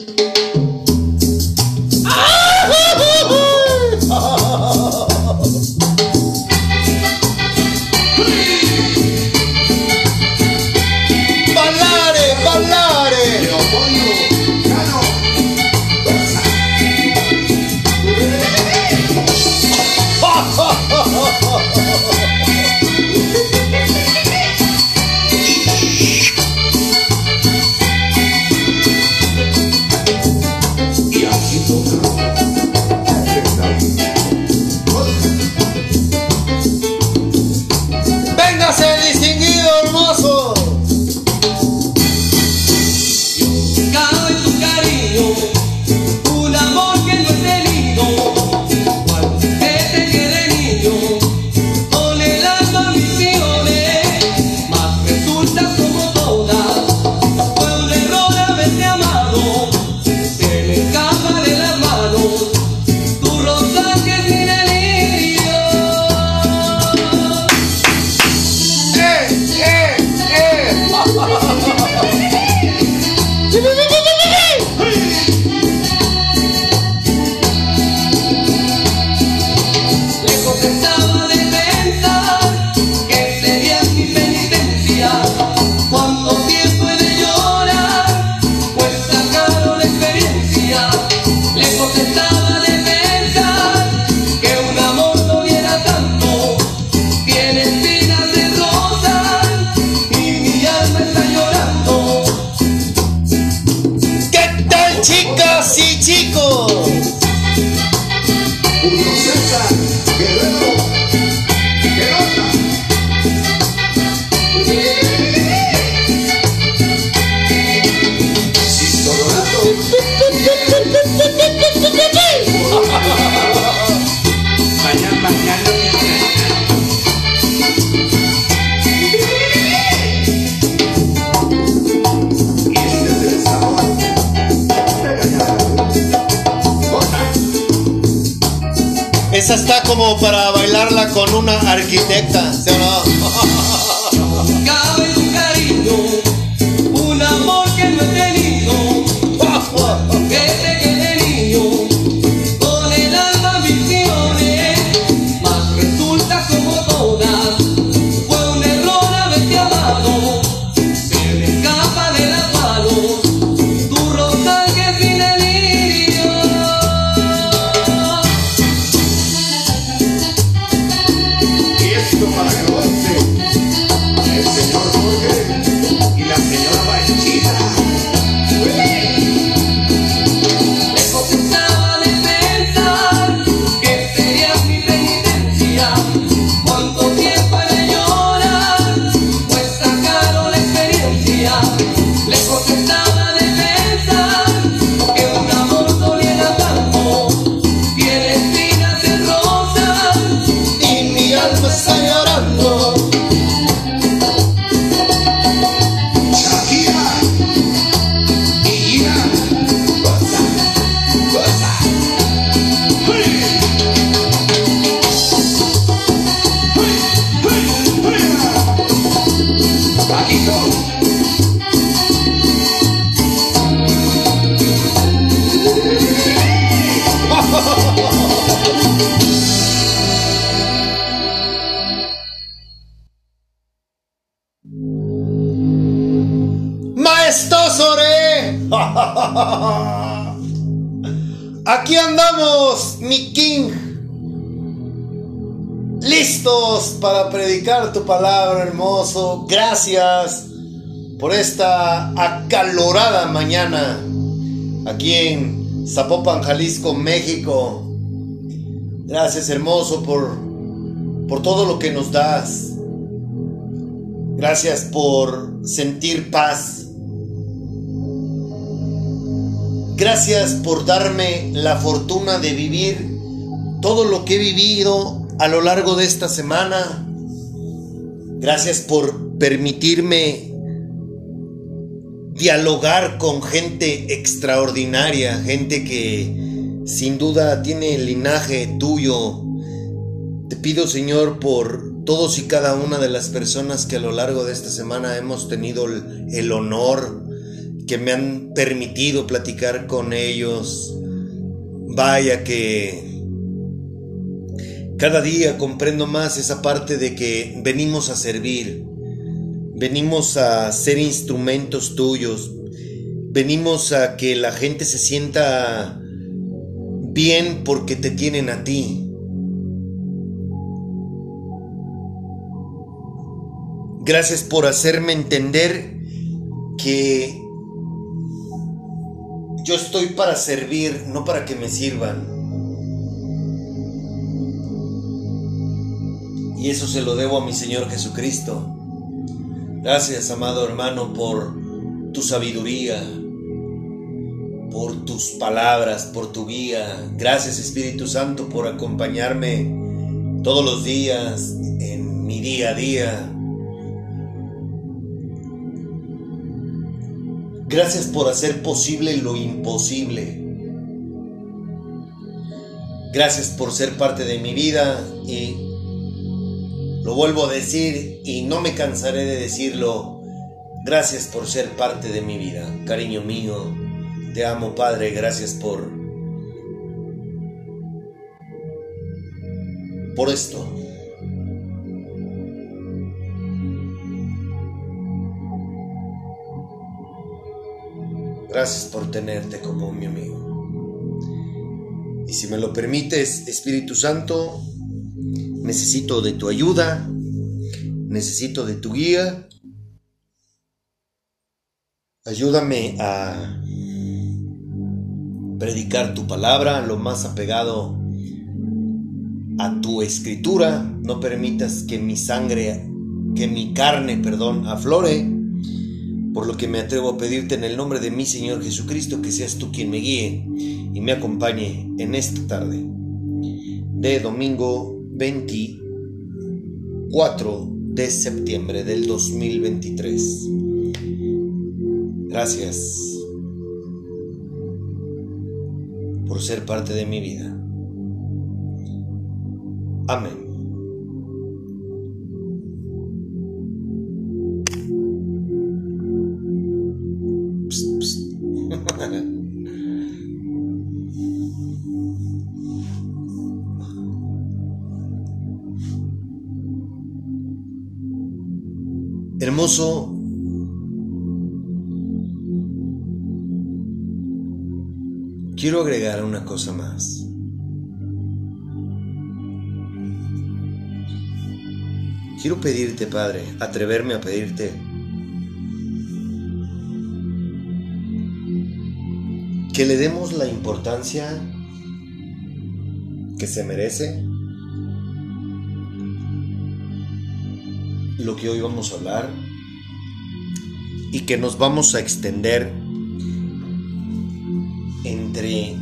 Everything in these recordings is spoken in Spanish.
Música como para bailarla con una arquitecta. tu palabra, hermoso. Gracias por esta acalorada mañana aquí en Zapopan, Jalisco, México. Gracias, hermoso, por, por todo lo que nos das. Gracias por sentir paz. Gracias por darme la fortuna de vivir todo lo que he vivido a lo largo de esta semana. Gracias por permitirme dialogar con gente extraordinaria, gente que sin duda tiene el linaje tuyo. Te pido Señor por todos y cada una de las personas que a lo largo de esta semana hemos tenido el, honor, que me han permitido platicar con ellos. Vaya que cada día comprendo más esa parte de que venimos a servir, venimos a ser instrumentos tuyos, venimos a que la gente se sienta bien porque te tienen a ti. Gracias por hacerme entender que yo estoy para servir, no para que me sirvan. Y eso se lo debo a mi Señor Jesucristo. Gracias, amado hermano, por tu sabiduría, por tus palabras, por tu guía. Gracias, Espíritu Santo, por acompañarme todos los días en mi día a día. Gracias por hacer posible lo imposible. Gracias por ser parte de mi vida y lo vuelvo a decir y no me cansaré de decirlo. Gracias por ser parte de mi vida, cariño mío. Te amo, Padre. Gracias por por esto. Gracias por tenerte como mi amigo. Y si me lo permites, Espíritu Santo, necesito de tu ayuda, necesito de tu guía. Ayúdame a predicar tu palabra lo más apegado a tu escritura. No permitas que mi sangre, que mi carne, perdón, aflore por lo que me atrevo a pedirte en el nombre de mi Señor Jesucristo que seas tú quien me guíe y me acompañe en esta tarde de domingo 24 de septiembre del 2023. Gracias por ser parte de mi vida. Amén. Hermoso. Quiero agregar una cosa más. Quiero pedirte, Padre, atreverme a pedirte que le demos la importancia que se merece lo que hoy vamos a hablar y que nos vamos a extender entre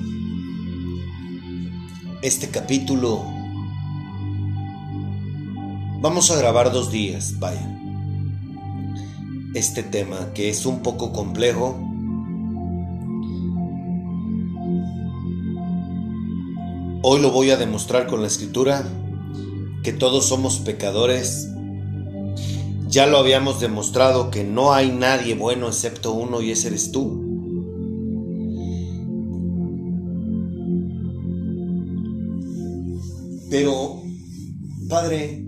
este capítulo. Vamos a grabar dos días, vaya. Este tema que es un poco complejo. Hoy lo voy a demostrar con la escritura que todos somos pecadores ya lo habíamos demostrado que no hay nadie bueno excepto uno y ese eres tú. Pero, Padre,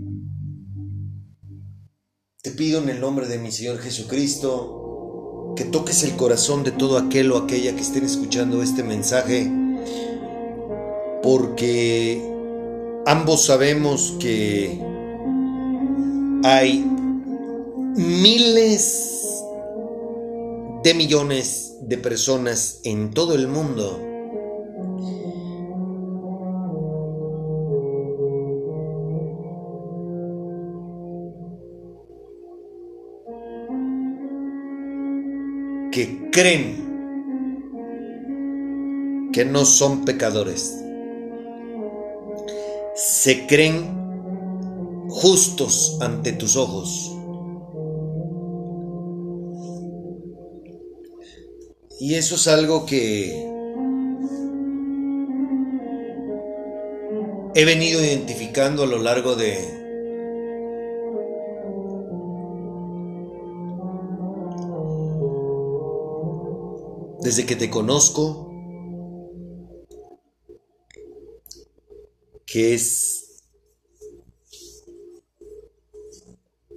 te pido en el nombre de mi Señor Jesucristo que toques el corazón de todo aquel o aquella que estén escuchando este mensaje, porque ambos sabemos que hay miles de millones de personas en todo el mundo que creen que no son pecadores. Se creen justos ante tus ojos. Y eso es algo que he venido identificando a lo largo de desde que te conozco, que es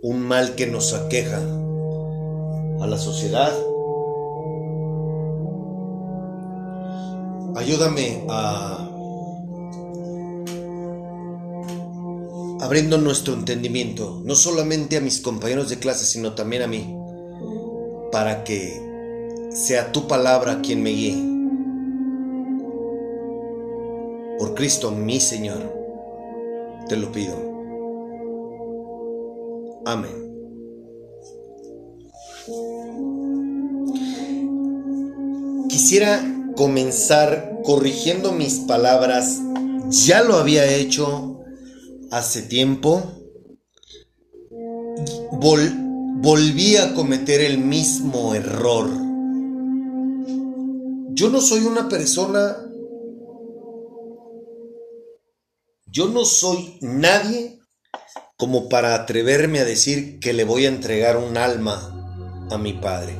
un mal que nos aqueja a la sociedad. Ayúdame a abriendo nuestro entendimiento, no solamente a mis compañeros de clase, sino también a mí, para que sea tu palabra quien me guíe. Cristo mi Señor, te lo pido. Amén. Quisiera comenzar corrigiendo mis palabras. Ya lo había hecho hace tiempo. volví a cometer el mismo error. Yo no soy una persona Yo no soy nadie como para atreverme a decir que le voy a entregar un alma a mi padre.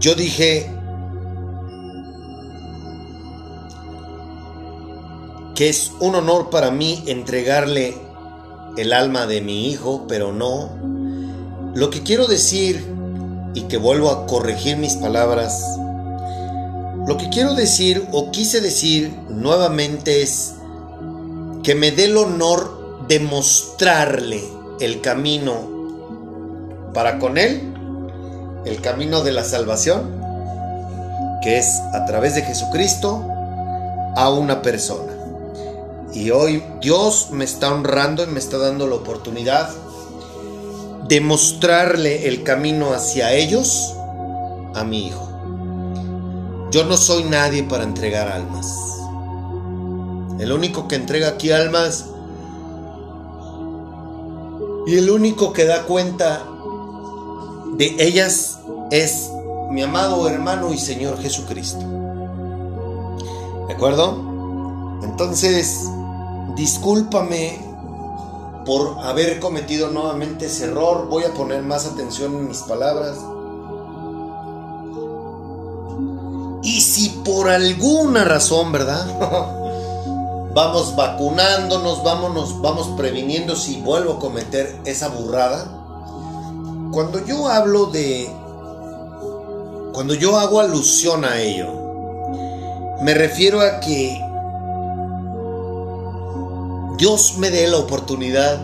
Yo dije que es un honor para mí entregarle el alma de mi hijo, pero no. Lo que quiero decir, y que vuelvo a corregir mis palabras, lo que quiero decir o quise decir nuevamente es que me dé el honor de mostrarle el camino para con Él, el camino de la salvación, que es a través de Jesucristo a una persona. Y hoy Dios me está honrando y me está dando la oportunidad de mostrarle el camino hacia ellos a mi hijo. Yo no soy nadie para entregar almas. El único que entrega aquí almas y el único que da cuenta de ellas es mi amado hermano y Señor Jesucristo. ¿De acuerdo? Entonces, discúlpame por haber cometido nuevamente ese error. Voy a poner más atención en mis palabras. Y si por alguna razón, ¿verdad? vamos vacunándonos, vámonos, vamos previniendo si vuelvo a cometer esa burrada. Cuando yo hablo de... Cuando yo hago alusión a ello, me refiero a que Dios me dé la oportunidad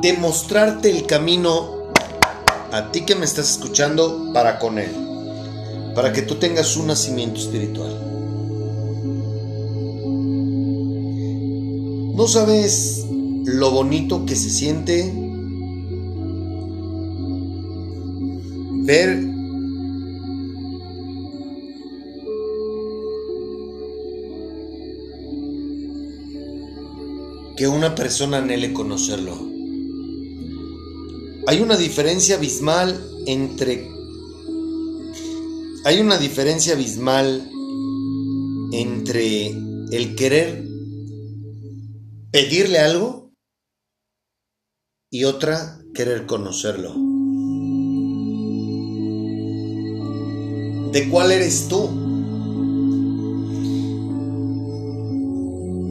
de mostrarte el camino a ti que me estás escuchando para con Él para que tú tengas un nacimiento espiritual. ¿No sabes lo bonito que se siente ver que una persona anhele conocerlo? Hay una diferencia abismal entre hay una diferencia abismal entre el querer pedirle algo y otra querer conocerlo. ¿De cuál eres tú?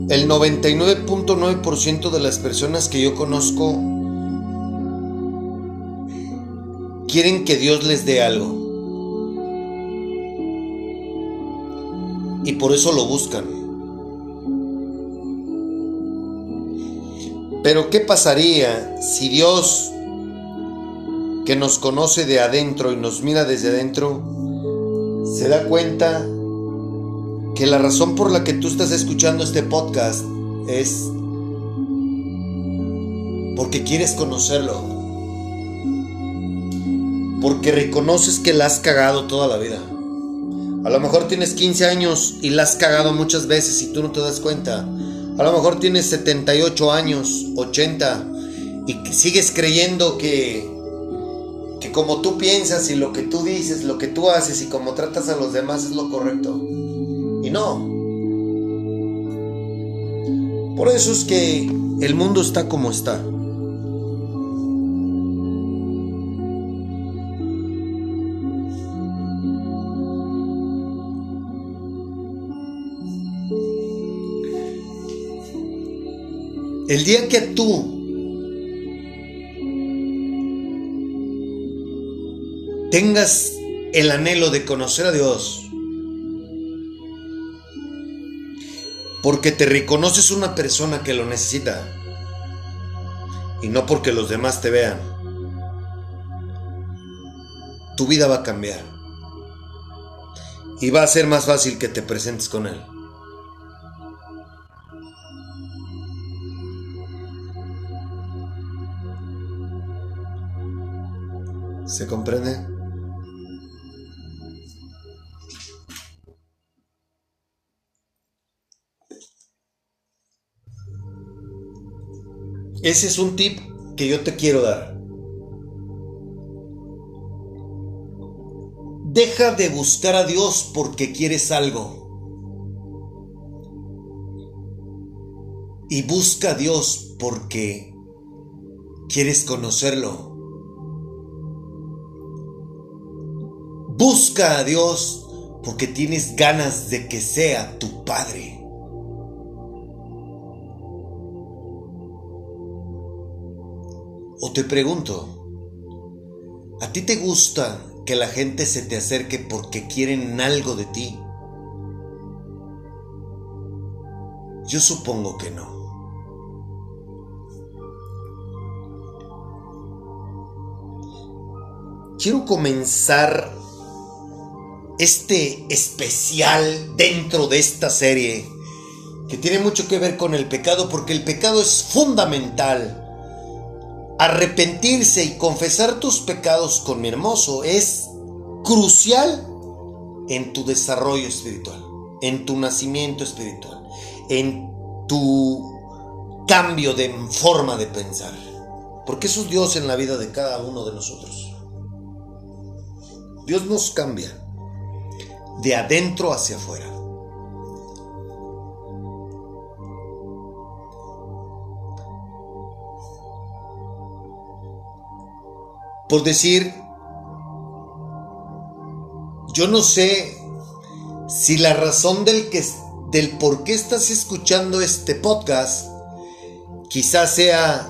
El 99.9% de las personas que yo conozco quieren que Dios les dé algo. Por eso lo buscan. Pero ¿qué pasaría si Dios, que nos conoce de adentro y nos mira desde adentro, se da cuenta que la razón por la que tú estás escuchando este podcast es porque quieres conocerlo? Porque reconoces que la has cagado toda la vida. A lo mejor tienes 15 años y la has cagado muchas veces y tú no te das cuenta. A lo mejor tienes 78 años, 80 y sigues creyendo que que como tú piensas y lo que tú dices, lo que tú haces y como tratas a los demás es lo correcto. Y no. Por eso es que el mundo está como está. El día que tú tengas el anhelo de conocer a Dios, porque te reconoces una persona que lo necesita y no porque los demás te vean, tu vida va a cambiar y va a ser más fácil que te presentes con Él. ¿Se comprende? Ese es un tip que yo te quiero dar. Deja de buscar a Dios porque quieres algo. Y busca a Dios porque quieres conocerlo. Busca a Dios porque tienes ganas de que sea tu Padre. O te pregunto, ¿a ti te gusta que la gente se te acerque porque quieren algo de ti? Yo supongo que no. Quiero comenzar este especial dentro de esta serie que tiene mucho que ver con el pecado porque el pecado es fundamental Arrepentirse y confesar tus pecados con mi hermoso es crucial en tu desarrollo espiritual, en tu nacimiento espiritual, en tu cambio de forma de pensar. Porque eso es Dios en la vida de cada uno de nosotros. Dios nos cambia de adentro hacia afuera. Por decir, yo no sé si la razón del, que, del por qué estás escuchando este podcast quizás sea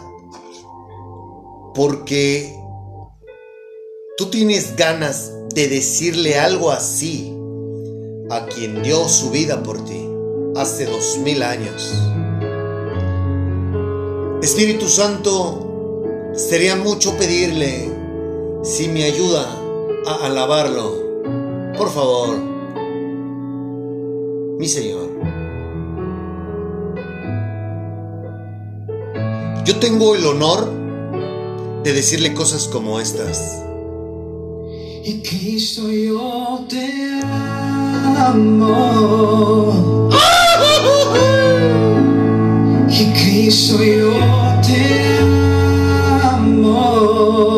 porque tú tienes ganas de decirle algo así a quien dio su vida por ti hace dos mil años. Espíritu Santo, sería mucho pedirle si me ayuda a alabarlo, por favor, mi Señor. Yo tengo el honor de decirle cosas como estas. Y Cristo yo te amo. Y Cristo yo te amo.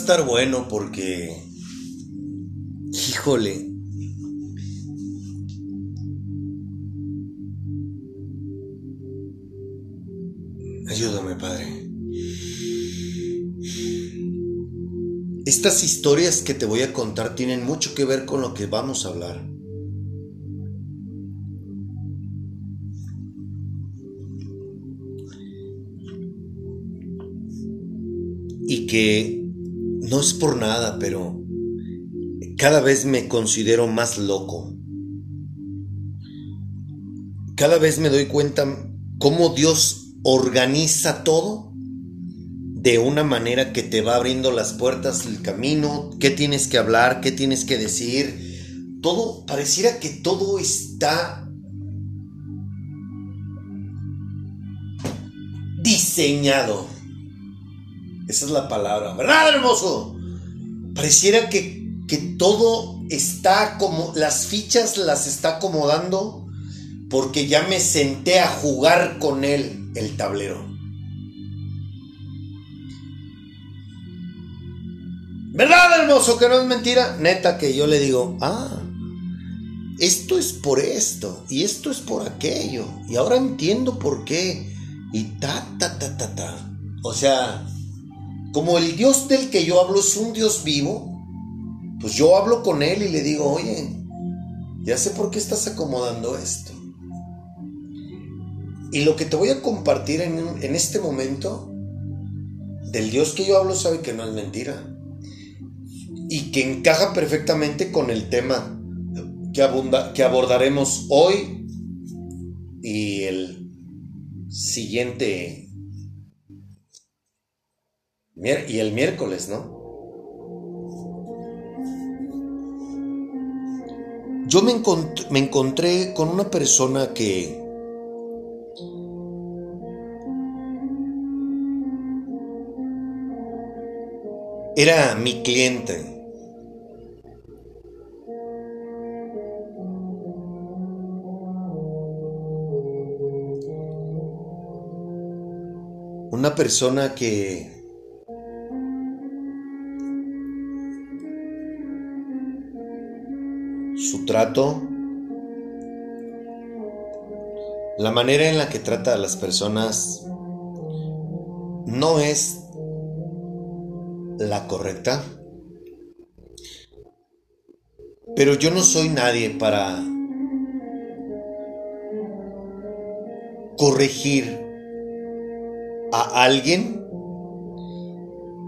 Estar bueno porque... Híjole. Ayúdame, Padre. Estas historias que te voy a contar tienen mucho que ver con lo que vamos a hablar. Y que no es por nada, pero cada vez me considero más loco. Cada vez me doy cuenta cómo Dios organiza todo de una manera que te va abriendo las puertas, el camino, qué tienes que hablar, qué tienes que decir. Todo, pareciera que todo está diseñado. Esa es la palabra, ¿verdad, hermoso? Pareciera que, que todo está como, las fichas las está acomodando porque ya me senté a jugar con él el tablero. ¿Verdad, hermoso? Que no es mentira. Neta que yo le digo, ah, esto es por esto y esto es por aquello. Y ahora entiendo por qué. Y ta, ta, ta, ta, ta. O sea, como el Dios del que yo hablo es un Dios vivo, pues yo hablo con él y le digo, oye, ya sé por qué estás acomodando esto. Y lo que te voy a compartir en, en este momento, del Dios que yo hablo sabe que no es mentira y que encaja perfectamente con el tema que, que abordaremos hoy y el siguiente y el miércoles, ¿no? yo me, me encontré con una persona que era mi cliente. Una persona que su trato, la manera en la que trata a las personas no es la correcta. Pero yo no soy nadie para corregir a alguien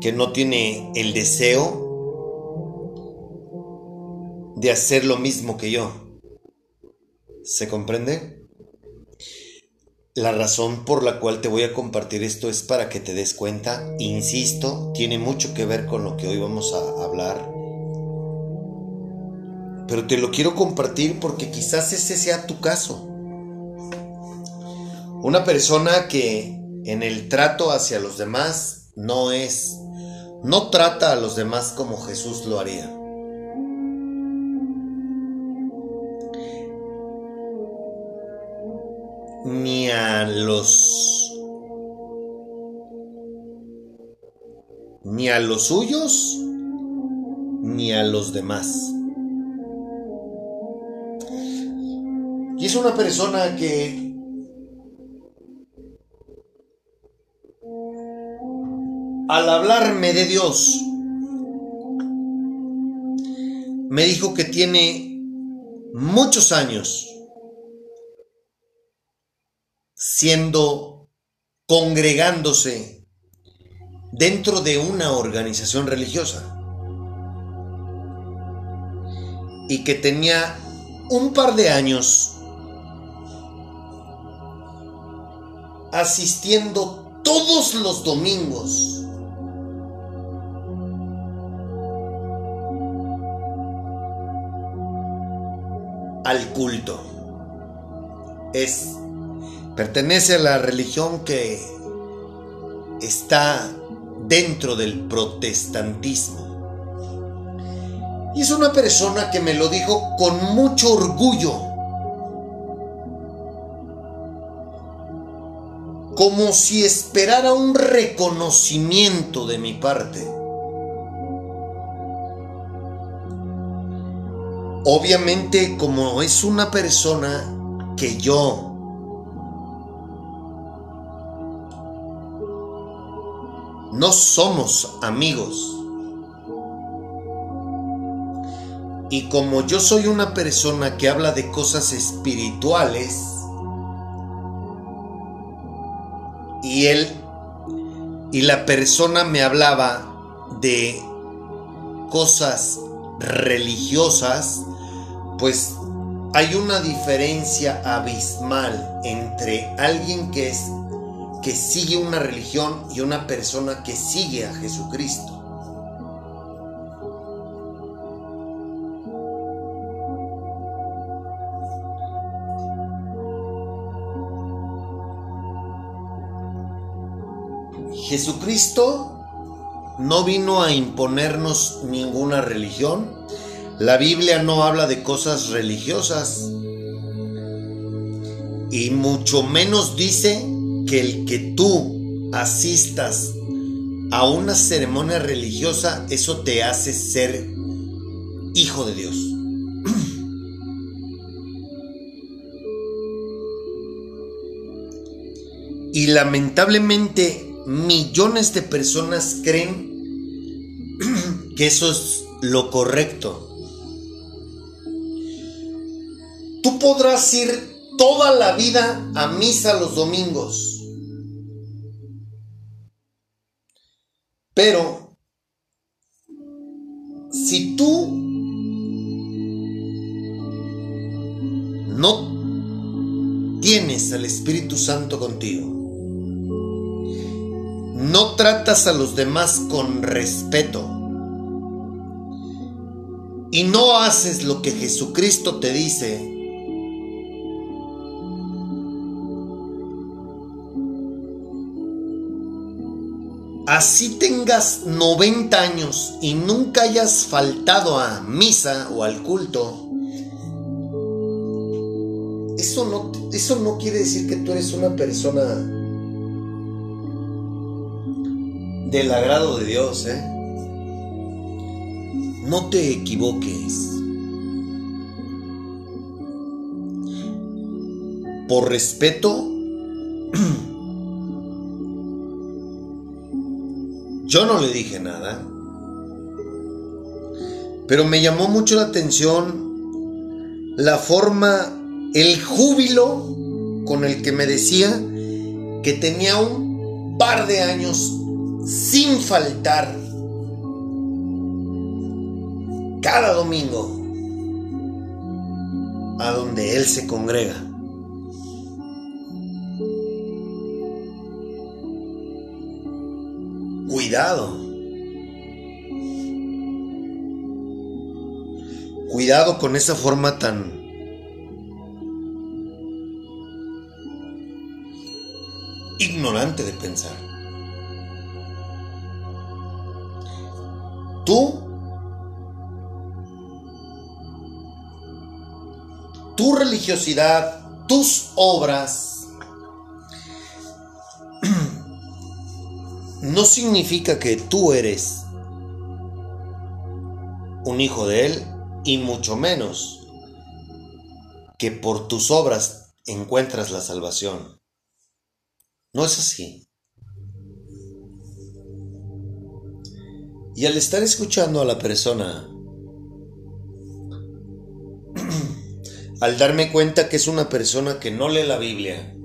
que no tiene el deseo de hacer lo mismo que yo. ¿Se comprende? La razón por la cual te voy a compartir esto es para que te des cuenta, insisto, tiene mucho que ver con lo que hoy vamos a hablar. Pero te lo quiero compartir porque quizás ese sea tu caso. Una persona que en el trato hacia los demás no es, no trata a los demás como Jesús lo haría. Ni a los ni a los suyos ni a los demás. Y es una persona que al hablarme de Dios me dijo que tiene muchos años siendo, congregándose dentro de una organización religiosa. Y que tenía un par de años asistiendo todos los domingos al culto. Es Pertenece a la religión que está dentro del protestantismo. Y es una persona que me lo dijo con mucho orgullo. Como si esperara un reconocimiento de mi parte. Obviamente como es una persona que yo no somos amigos. Y como yo soy una persona que habla de cosas espirituales, y él y la persona me hablaba de cosas religiosas, pues hay una diferencia abismal entre alguien que es que sigue una religión y una persona que sigue a Jesucristo. Jesucristo no vino a imponernos ninguna religión. La Biblia no habla de cosas religiosas. Y mucho menos dice que el que tú asistas a una ceremonia religiosa, eso te hace ser hijo de Dios. Y lamentablemente millones de personas creen que eso es lo correcto. Tú podrás ir toda la vida a misa los domingos. Pero, si tú no tienes al Espíritu Santo contigo, no tratas a los demás con respeto, y no haces lo que Jesucristo te dice, así tengas 90 años y nunca hayas faltado a misa o al culto, eso no, eso no quiere decir que tú eres una persona del agrado de Dios, ¿eh? No te equivoques. Por respeto, yo no le dije nada. Pero me llamó mucho la atención la forma, el júbilo con el que me decía que tenía un par de años sin faltar cada domingo a donde Él se congrega. Cuidado. Cuidado con esa forma tan ignorante de pensar. Tú tu religiosidad, tus obras, no significa que tú eres un hijo de Él y mucho menos que por tus obras encuentras la salvación. No es así. Y al estar escuchando a la persona al darme cuenta que es una persona que no lee la Biblia,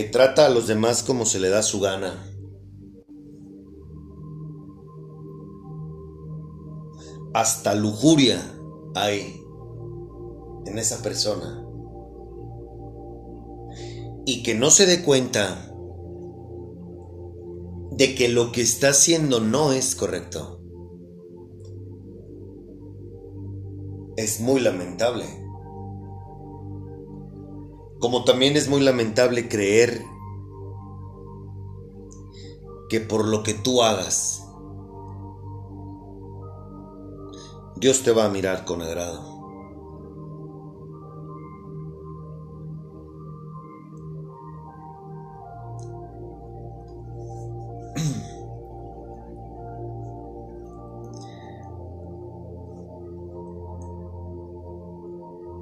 que trata a los demás como se le da su gana. Hasta lujuria hay en esa persona. Y que no se dé cuenta de que lo que está haciendo no es correcto. es muy lamentable. Como también es muy lamentable creer que por lo que tú hagas, Dios te va a mirar con agrado.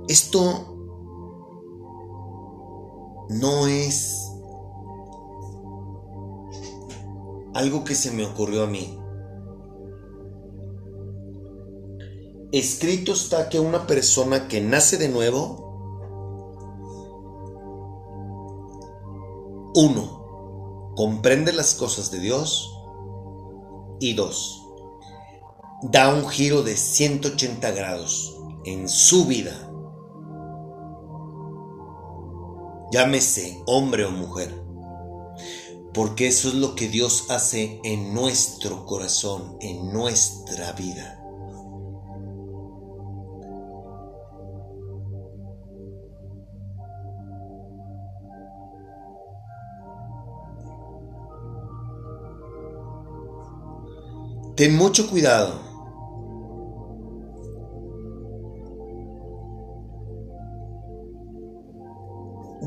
Esto no es algo que se me ocurrió a mí. Escrito está que una persona que nace de nuevo, uno, comprende las cosas de Dios y dos, da un giro de 180 grados en su vida llámese hombre o mujer, porque eso es lo que Dios hace en nuestro corazón, en nuestra vida. Ten mucho cuidado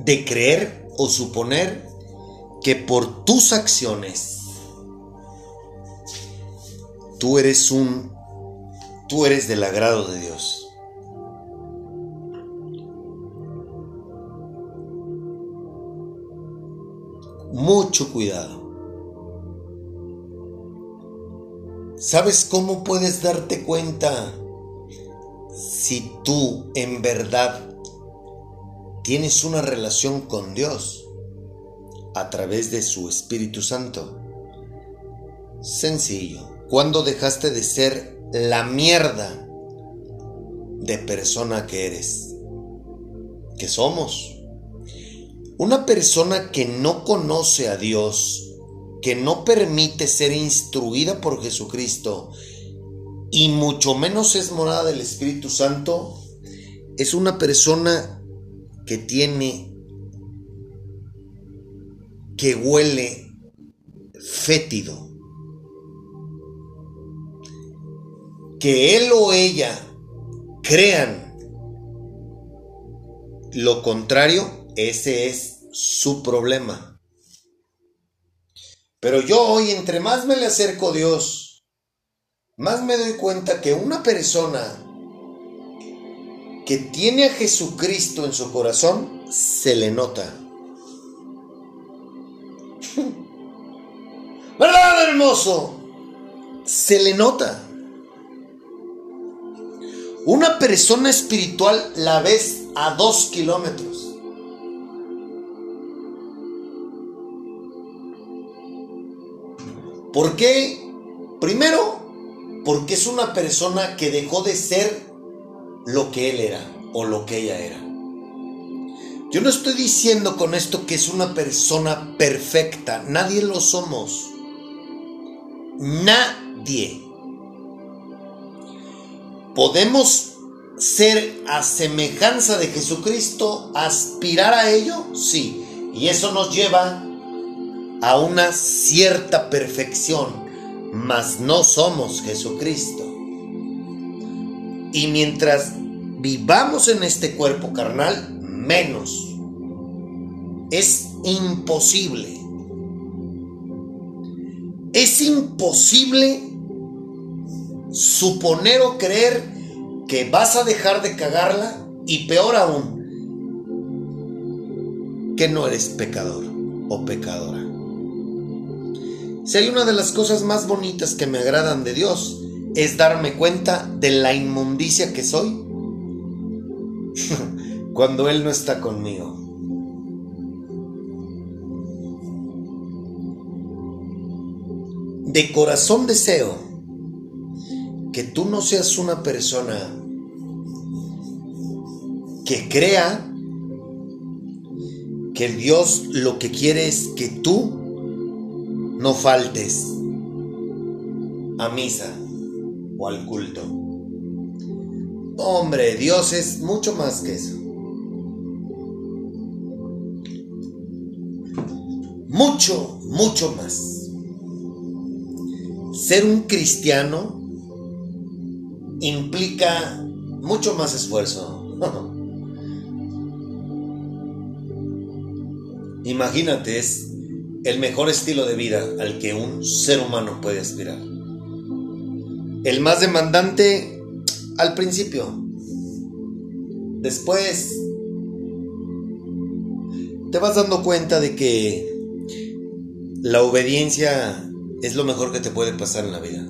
de creer o suponer que por tus acciones tú eres un tú eres del agrado de Dios. Mucho cuidado. ¿Sabes cómo puedes darte cuenta si tú en verdad tienes una relación con Dios a través de su Espíritu Santo. Sencillo. Cuando dejaste de ser la mierda de persona que eres? Que somos. Una persona que no conoce a Dios, que no permite ser instruida por Jesucristo, y mucho menos es morada del Espíritu Santo, es una persona que tiene, que huele fétido. Que él o ella crean lo contrario, ese es su problema. Pero yo hoy, entre más me le acerco a Dios, más me doy cuenta que una persona que tiene a Jesucristo en su corazón, se le nota. ¿Verdad, hermoso? Se le nota. Una persona espiritual la ves a dos kilómetros. ¿Por qué? Primero, porque es una persona que dejó de ser lo que él era o lo que ella era. Yo no estoy diciendo con esto que es una persona perfecta, nadie lo somos. Nadie. Podemos ser a semejanza de Jesucristo, aspirar a ello, sí. Y eso nos lleva a una cierta perfección, mas no somos Jesucristo. Y mientras vivamos en este cuerpo carnal, menos. Es imposible. Es imposible suponer o creer que vas a dejar de cagarla y peor aún, que no eres pecador o pecadora. Si hay una de las cosas más bonitas que me agradan de Dios, es darme cuenta de la inmundicia que soy cuando Él no está conmigo. De corazón deseo que tú no seas una persona que crea que Dios lo que quiere es que tú no faltes a misa o al culto. Hombre, Dios es mucho más que eso. Mucho, mucho más. Ser un cristiano implica mucho más esfuerzo. Imagínate, es el mejor estilo de vida al que un ser humano puede aspirar. El más demandante al principio. Después te vas dando cuenta de que la obediencia es lo mejor que te puede pasar en la vida.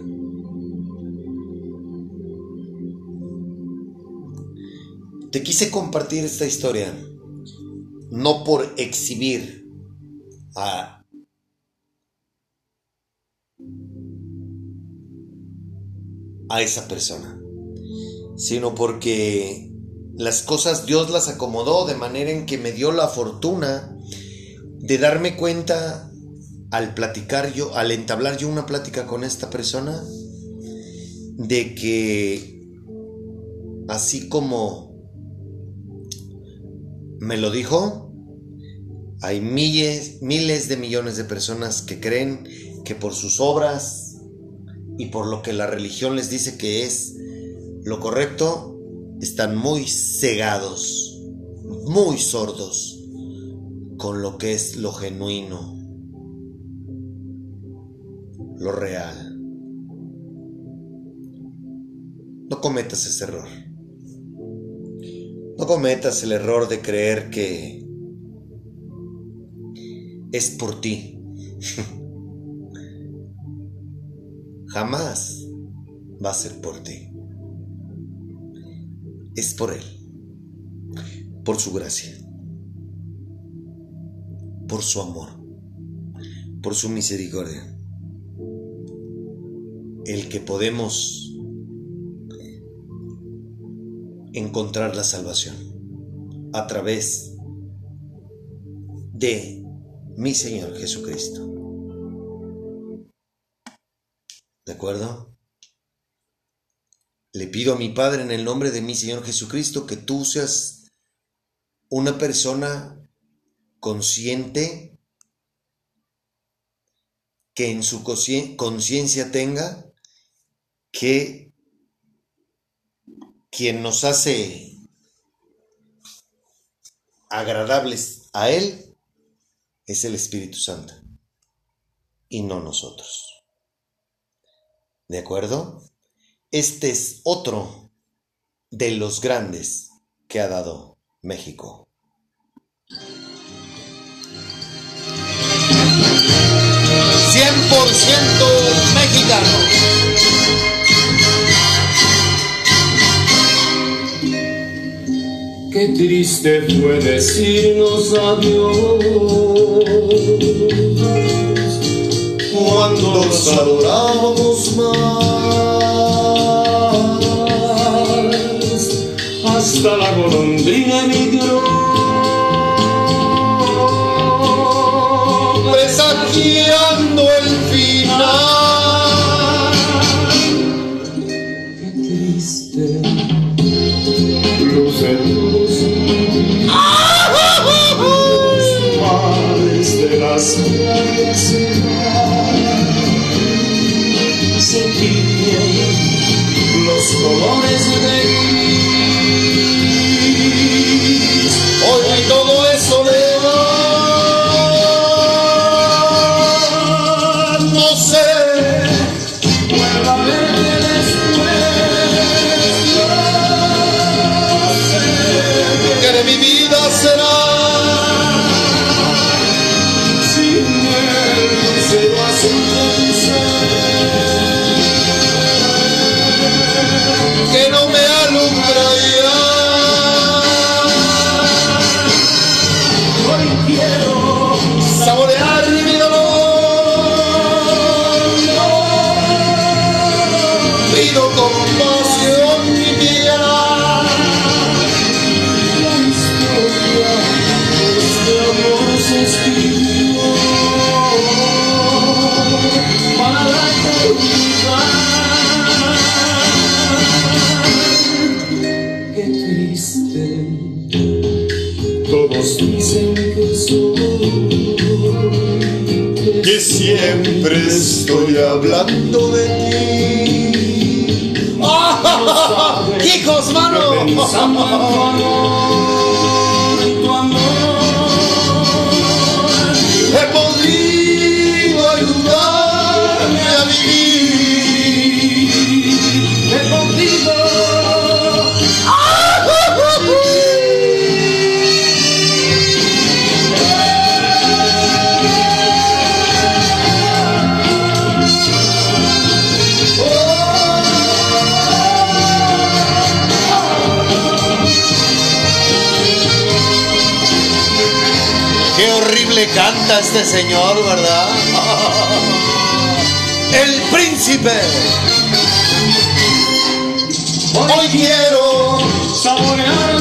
Te quise compartir esta historia no por exhibir a a esa persona, sino porque las cosas Dios las acomodó de manera en que me dio la fortuna de darme cuenta al platicar yo, al entablar yo una plática con esta persona, de que así como me lo dijo, hay miles, miles de millones de personas que creen que por sus obras, y por lo que la religión les dice que es lo correcto, están muy cegados, muy sordos con lo que es lo genuino, lo real. No cometas ese error. No cometas el error de creer que es por ti. jamás va a ser por ti. Es por Él, por su gracia, por su amor, por su misericordia, el que podemos encontrar la salvación a través de mi Señor Jesucristo. ¿De acuerdo? Le pido a mi Padre en el nombre de mi Señor Jesucristo que tú seas una persona consciente, que en su conciencia tenga que quien nos hace agradables a Él es el Espíritu Santo y no nosotros. ¿De acuerdo? Este es otro de los grandes que ha dado México. ¡Cien por ciento mexicano! Qué triste fue decirnos adiós cuando nos adorábamos más. Hasta la golondrina emigró presagiando el siempre estoy hablando de ti. ¡Hijos, mano! Canta este señor, ¿verdad? El príncipe. Hoy quiero saborear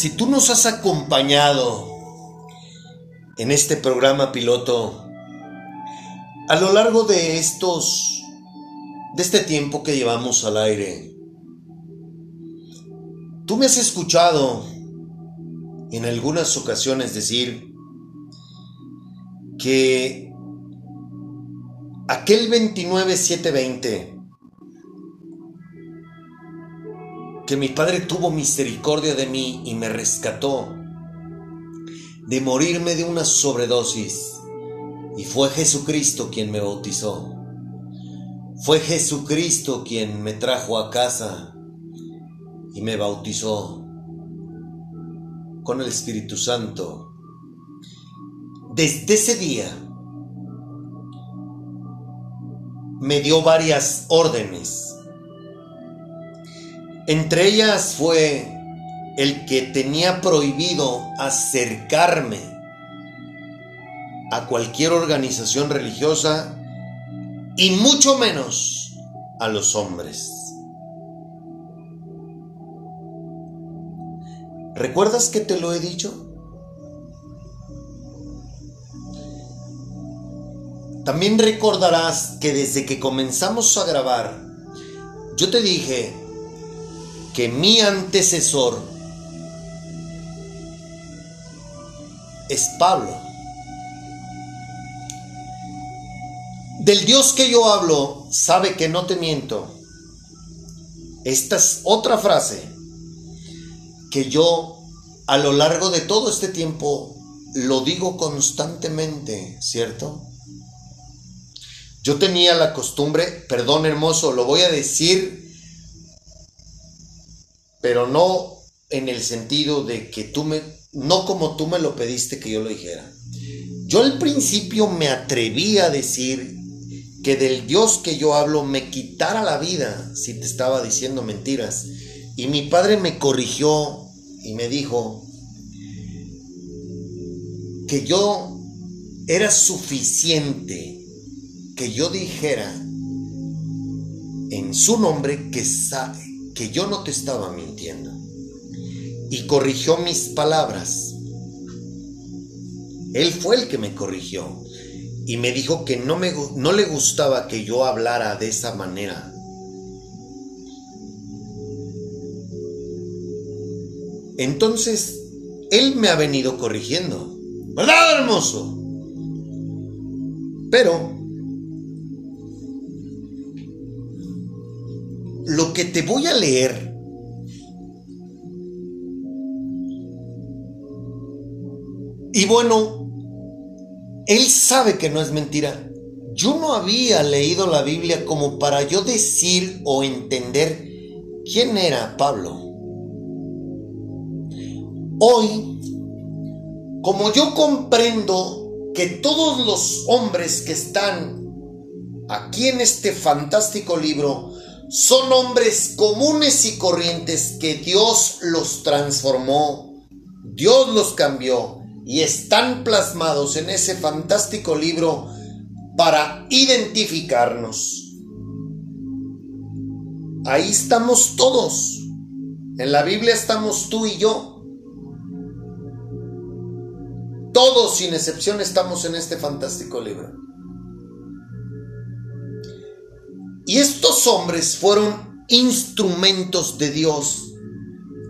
Si tú nos has acompañado en este programa piloto, A lo largo de estos, de este tiempo que llevamos al aire, tú me has escuchado en algunas ocasiones decir que aquel 29720 que mi Padre tuvo misericordia de mí y me rescató de morirme de una sobredosis. Y fue Jesucristo quien me bautizó. Fue Jesucristo quien me trajo a casa y me bautizó con el Espíritu Santo. Desde ese día me dio varias órdenes entre ellas fue el que tenía prohibido acercarme a cualquier organización religiosa y mucho menos a los hombres. ¿Recuerdas que te lo he dicho? También recordarás que desde que comenzamos a grabar, yo te dije que mi antecesor es Pablo. Del Dios que yo hablo, sabe que no te miento. Esta es otra frase que yo a lo largo de todo este tiempo lo digo constantemente, ¿cierto? Yo tenía la costumbre, perdón hermoso, lo voy a decir pero no en el sentido de que tú me, no como tú me lo pediste que yo lo dijera. Yo al principio me atreví a decir que del Dios que yo hablo me quitara la vida si te estaba diciendo mentiras. Y mi padre me corrigió y me dijo que yo era suficiente que yo dijera en su nombre que, que yo no te estaba mintiendo. Y corrigió mis palabras. Él fue el que me corrigió y me dijo que no, me, no le gustaba que yo hablara de esa manera. Entonces, Él me ha venido corrigiendo. ¿Verdad, hermoso? Pero lo que te voy a leer y bueno, él sabe que no es mentira. Yo no había leído la Biblia como para yo decir o entender quién era Pablo. Hoy, como yo comprendo que todos los hombres que están aquí en este fantástico libro son hombres comunes y corrientes que Dios los transformó, Dios los cambió y están plasmados en ese fantástico libro para identificarnos. Ahí estamos todos. En la Biblia estamos tú y yo. Todos sin excepción estamos en este fantástico libro. Y estos hombres fueron instrumentos de Dios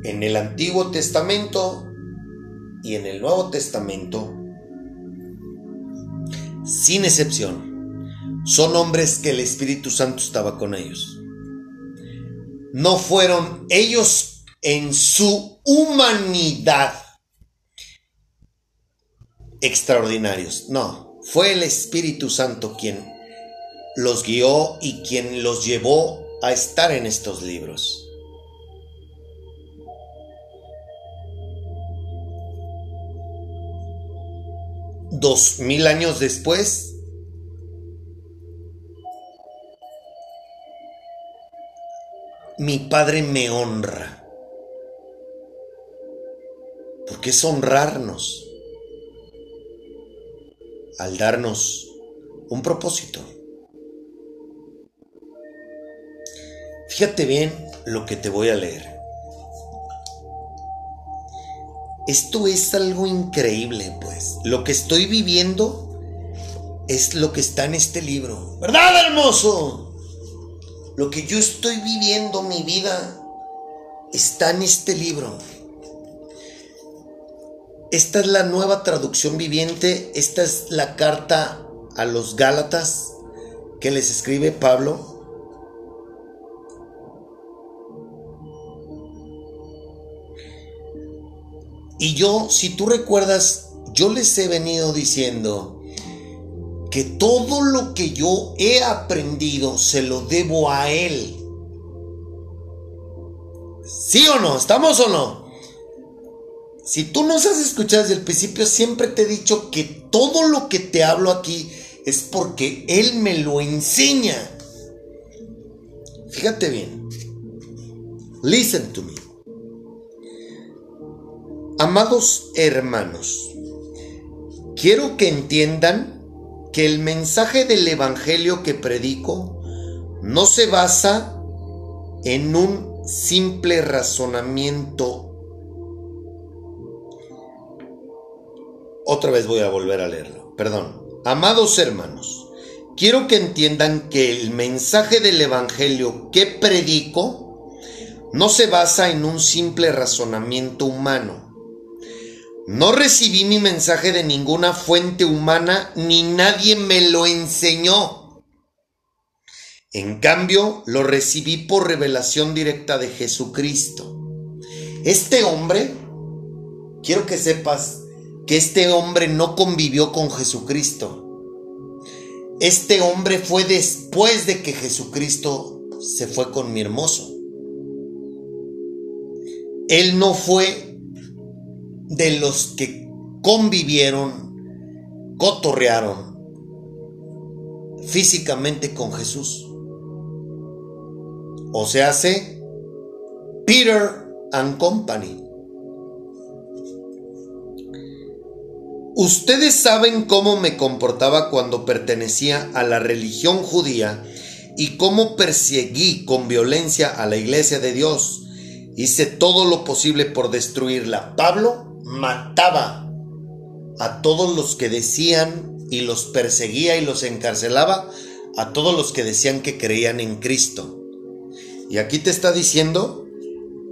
en el Antiguo Testamento y en el Nuevo Testamento, sin excepción, son hombres que el Espíritu Santo estaba con ellos. No fueron ellos en su humanidad extraordinarios, no, fue el Espíritu Santo quien los guió y quien los llevó a estar en estos libros. Dos mil años después, mi padre me honra. Porque es honrarnos al darnos un propósito. Fíjate bien lo que te voy a leer. Esto es algo increíble, pues. Lo que estoy viviendo es lo que está en este libro. ¿Verdad, hermoso? Lo que yo estoy viviendo, mi vida, está en este libro. Esta es la nueva traducción viviente, esta es la carta a los Gálatas que les escribe Pablo. Y yo, si tú recuerdas, yo les he venido diciendo que todo lo que yo he aprendido se lo debo a Él. ¿Sí o no? ¿Estamos o no? Si tú nos has escuchado desde el principio, siempre te he dicho que todo lo que te hablo aquí es porque Él me lo enseña. Fíjate bien. Listen to me. Amados hermanos, quiero que entiendan que el mensaje del Evangelio que predico no se basa en un simple razonamiento. Otra vez voy a volver a leerlo, perdón. Amados hermanos, quiero que entiendan que el mensaje del Evangelio que predico no se basa en un simple razonamiento humano. No recibí mi mensaje de ninguna fuente humana ni nadie me lo enseñó. En cambio, lo recibí por revelación directa de Jesucristo. Este hombre, quiero que sepas, que este hombre no convivió con Jesucristo. Este hombre fue después de que Jesucristo se fue con mi hermoso. Él no fue de los que convivieron, cotorrearon físicamente con Jesús. O se hace Peter and Company. Ustedes saben cómo me comportaba cuando pertenecía a la religión judía y cómo perseguí con violencia a la iglesia de Dios. Hice todo lo posible por destruirla. Pablo mataba a todos los que decían y los perseguía y los encarcelaba a todos los que decían que creían en Cristo. Y aquí te está diciendo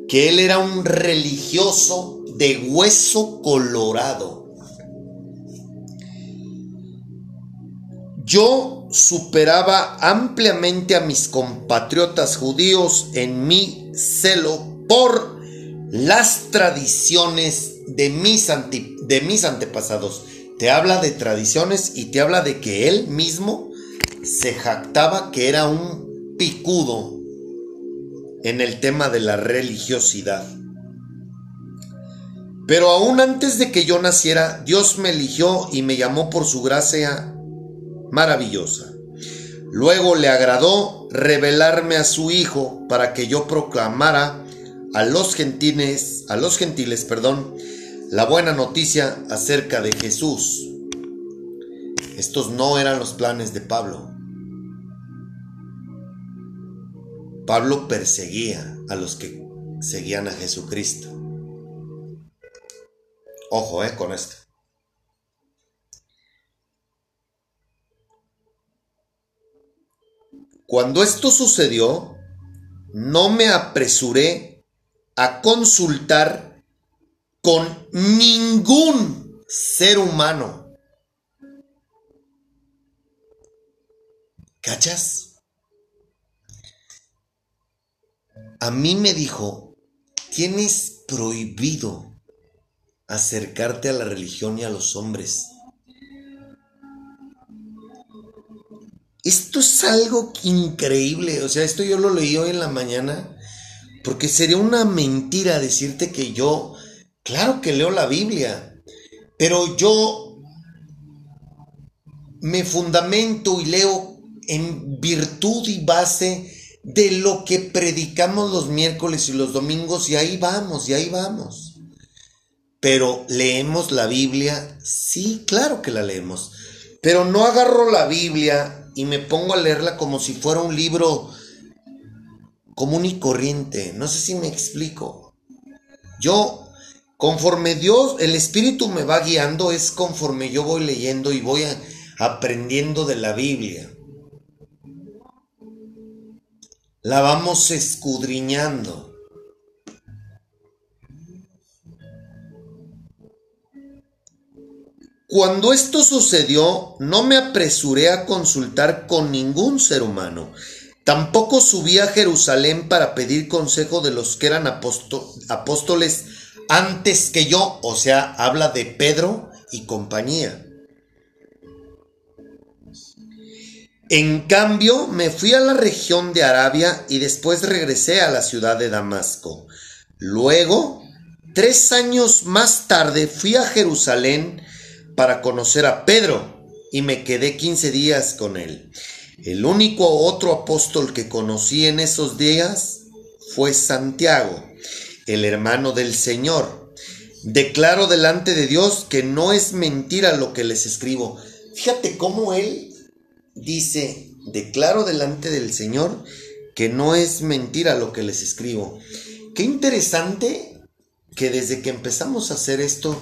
que él era un religioso de hueso colorado. Yo superaba ampliamente a mis compatriotas judíos en mi celo por las tradiciones de mis, antepasados. Te habla de tradiciones y te habla de que él mismo se jactaba que era un picudo en el tema de la religiosidad. Pero aún antes de que yo naciera, Dios me eligió y me llamó por su gracia maravillosa. Luego le agradó revelarme a su hijo para que yo proclamara a los gentiles, a los gentiles, perdón, la buena noticia acerca de Jesús. Estos no eran los planes de Pablo. Pablo perseguía a los que seguían a Jesucristo. Ojo, eh, con esto. Cuando esto sucedió, no me apresuré a consultar con ningún ser humano. ¿Cachas? A mí me dijo, tienes prohibido acercarte a la religión y a los hombres. Esto es algo increíble, o sea, esto yo lo leí hoy en la mañana, porque sería una mentira decirte que yo, claro que leo la Biblia, pero yo me fundamento y leo en virtud y base de lo que predicamos los miércoles y los domingos y ahí vamos, y ahí vamos. Pero leemos la Biblia, sí, claro que la leemos, pero no agarro la Biblia y me pongo a leerla como si fuera un libro común y corriente. No sé si me explico. Yo, conforme Dios, el Espíritu me va guiando, es conforme yo voy leyendo y voy aprendiendo de la Biblia. La vamos escudriñando. Cuando esto sucedió, no me apresuré a consultar con ningún ser humano. Tampoco subí a Jerusalén para pedir consejo de los que eran apóstoles antes que yo. O sea, habla de Pedro y compañía. En cambio, me fui a la región de Arabia y después regresé a la ciudad de Damasco. Luego, tres años más tarde, fui a Jerusalén para conocer a Pedro y me quedé 15 días con él. El único otro apóstol que conocí en esos días fue Santiago, el hermano del Señor. Declaro delante de Dios que no es mentira lo que les escribo. Fíjate cómo él dice, declaro delante del Señor que no es mentira lo que les escribo. Qué interesante que desde que empezamos a hacer esto,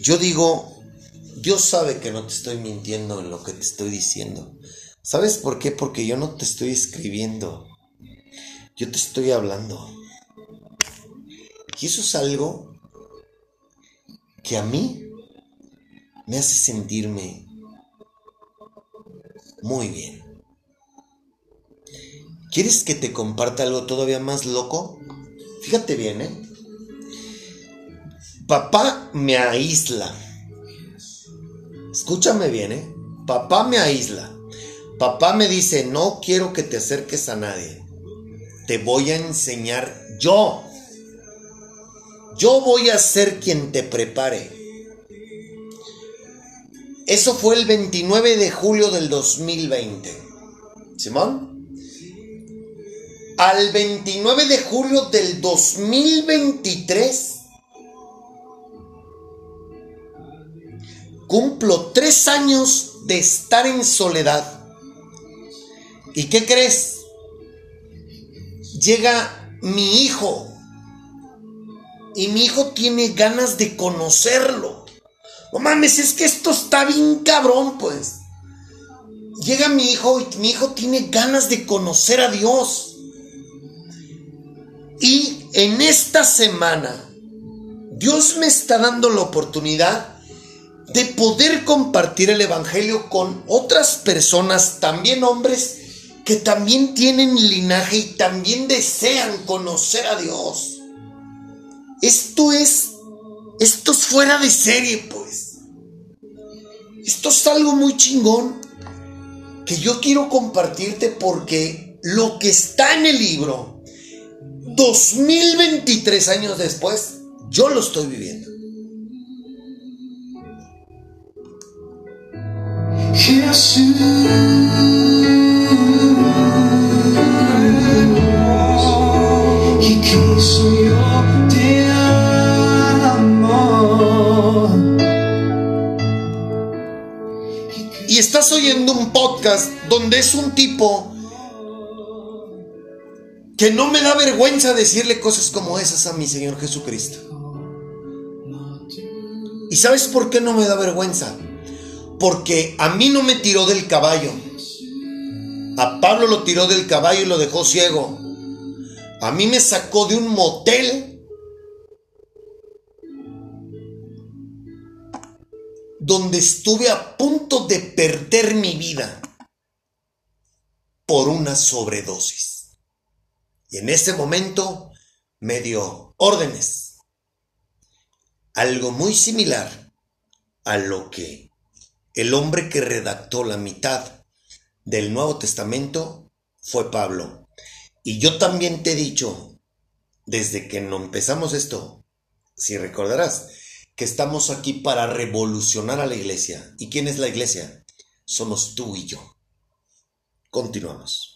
yo digo, Dios sabe que no te estoy mintiendo en lo que te estoy diciendo. ¿Sabes por qué? Porque yo no te estoy escribiendo. Yo te estoy hablando. Y eso es algo que a mí me hace sentirme muy bien. ¿Quieres que te comparta algo todavía más loco? Fíjate bien, ¿eh? Papá me aísla Escúchame bien, ¿eh? Papá me aísla. Papá me dice, no quiero que te acerques a nadie. Te voy a enseñar yo. Yo voy a ser quien te prepare. Eso fue el 29 de julio del 2020. Simón. Al 29 de julio del 2023 cumplo tres años de estar en soledad. ¿Y qué crees? Llega mi hijo. Y mi hijo tiene ganas de conocerlo. No mames, es que esto está bien cabrón, pues. Llega mi hijo y mi hijo tiene ganas de conocer a Dios. Y en esta semana, Dios me está dando la oportunidad de poder compartir el Evangelio con otras personas, también hombres, que también tienen linaje y también desean conocer a Dios. Esto es, esto es fuera de serie, pues. Esto es algo muy chingón que yo quiero compartirte porque lo que está en el libro, 2023 años después, yo lo estoy viviendo. Y estás oyendo un podcast donde es un tipo que no me da vergüenza decirle cosas como esas a mi Señor Jesucristo. ¿Y sabes por qué no me da vergüenza? porque a mí no me tiró del caballo. A Pablo lo tiró del caballo y lo dejó ciego. A mí me sacó de un motel donde estuve a punto de perder mi vida por una sobredosis. Y en ese momento me dio órdenes. Algo muy similar a lo que el hombre que redactó la mitad del Nuevo Testamento fue Pablo. Y yo también te he dicho, desde que no empezamos esto, si recordarás, que estamos aquí para revolucionar a la iglesia. ¿Y quién es la iglesia? Somos tú y yo. Continuamos.